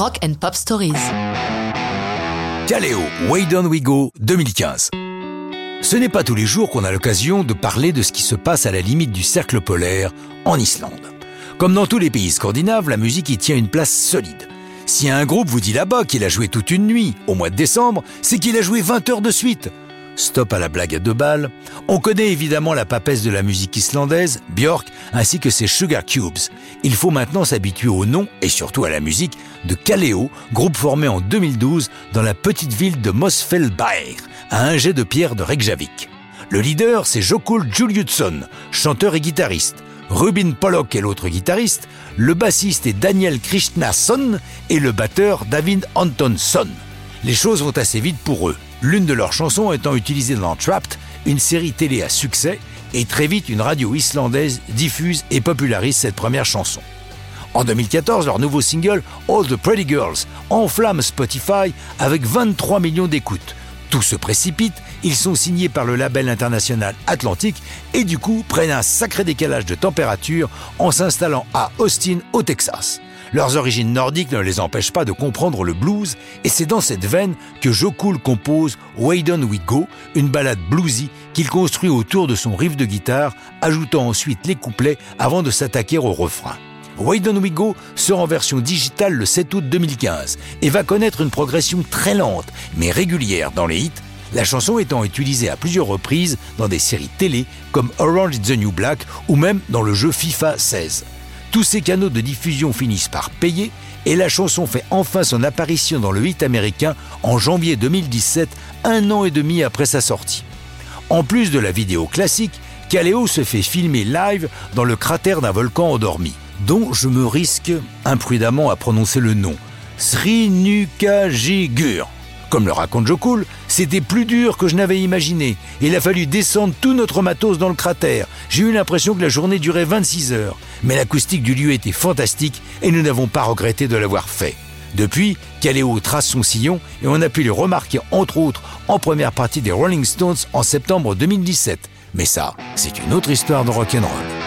Rock and Pop Stories. Kaleo, Way Down We Go 2015. Ce n'est pas tous les jours qu'on a l'occasion de parler de ce qui se passe à la limite du cercle polaire en Islande. Comme dans tous les pays scandinaves, la musique y tient une place solide. Si un groupe vous dit là-bas qu'il a joué toute une nuit au mois de décembre, c'est qu'il a joué 20 heures de suite. Stop à la blague à deux balles. On connaît évidemment la papesse de la musique islandaise, Björk, ainsi que ses Sugar Cubes. Il faut maintenant s'habituer au nom et surtout à la musique de Kaleo, groupe formé en 2012 dans la petite ville de Mosfellsbær, à un jet de pierre de Reykjavik. Le leader, c'est Jokul Juliusson, chanteur et guitariste. Rubin Pollock est l'autre guitariste, le bassiste est Daniel Krishnason et le batteur David Antonsson. Les choses vont assez vite pour eux l'une de leurs chansons étant utilisée dans Trapped, une série télé à succès, et très vite une radio islandaise diffuse et popularise cette première chanson. En 2014, leur nouveau single All the Pretty Girls enflamme Spotify avec 23 millions d'écoutes. Tout se précipite, ils sont signés par le label international Atlantique et du coup prennent un sacré décalage de température en s'installant à Austin au Texas. Leurs origines nordiques ne les empêchent pas de comprendre le blues, et c'est dans cette veine que Joe compose Way Down We Go, une ballade bluesy qu'il construit autour de son riff de guitare, ajoutant ensuite les couplets avant de s'attaquer au refrain. Way Down We Go sort en version digitale le 7 août 2015 et va connaître une progression très lente mais régulière dans les hits, la chanson étant utilisée à plusieurs reprises dans des séries télé comme Orange is the New Black ou même dans le jeu FIFA 16. Tous ces canaux de diffusion finissent par payer et la chanson fait enfin son apparition dans le hit américain en janvier 2017, un an et demi après sa sortie. En plus de la vidéo classique, Kaleo se fait filmer live dans le cratère d'un volcan endormi, dont je me risque imprudemment à prononcer le nom, Srinukajigur. Comme le raconte Jokul, c'était plus dur que je n'avais imaginé. Il a fallu descendre tout notre matos dans le cratère. J'ai eu l'impression que la journée durait 26 heures. Mais l'acoustique du lieu était fantastique et nous n'avons pas regretté de l'avoir fait. Depuis, Kaleo trace son sillon et on a pu le remarquer entre autres en première partie des Rolling Stones en septembre 2017. Mais ça, c'est une autre histoire de rock'n'roll.